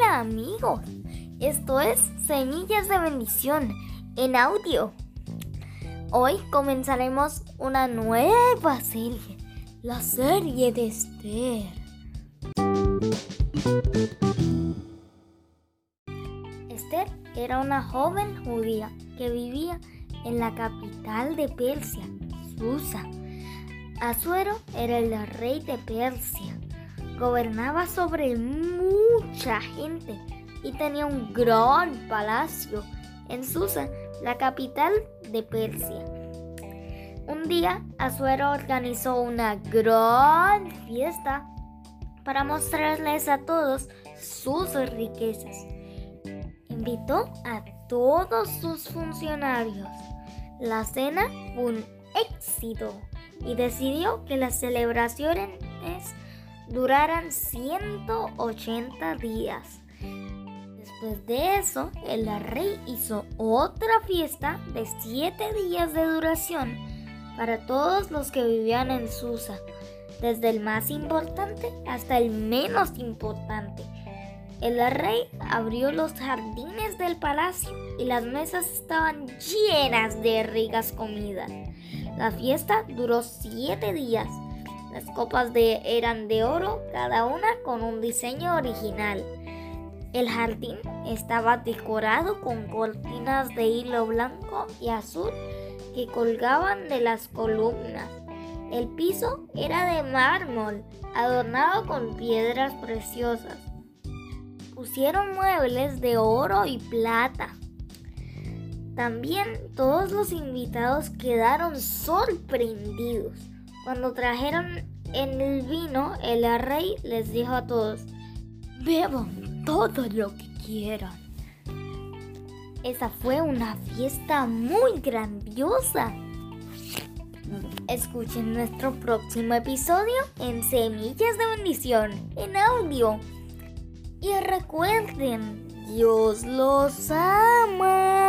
amigos. Esto es Semillas de Bendición en audio. Hoy comenzaremos una nueva serie, la serie de Esther. Esther era una joven judía que vivía en la capital de Persia, Susa. Asuero era el rey de Persia. Gobernaba sobre mucha gente y tenía un gran palacio en Susa, la capital de Persia. Un día, Asuero organizó una gran fiesta para mostrarles a todos sus riquezas. Invitó a todos sus funcionarios. La cena fue un éxito y decidió que las celebraciones duraran 180 días. Después de eso, el rey hizo otra fiesta de 7 días de duración para todos los que vivían en Susa, desde el más importante hasta el menos importante. El rey abrió los jardines del palacio y las mesas estaban llenas de ricas comidas. La fiesta duró siete días. Las copas de, eran de oro, cada una con un diseño original. El jardín estaba decorado con cortinas de hilo blanco y azul que colgaban de las columnas. El piso era de mármol, adornado con piedras preciosas. Pusieron muebles de oro y plata. También todos los invitados quedaron sorprendidos. Cuando trajeron el vino, el rey les dijo a todos, beban todo lo que quieran. Esa fue una fiesta muy grandiosa. Escuchen nuestro próximo episodio en Semillas de Bendición en audio. Y recuerden, Dios los ama.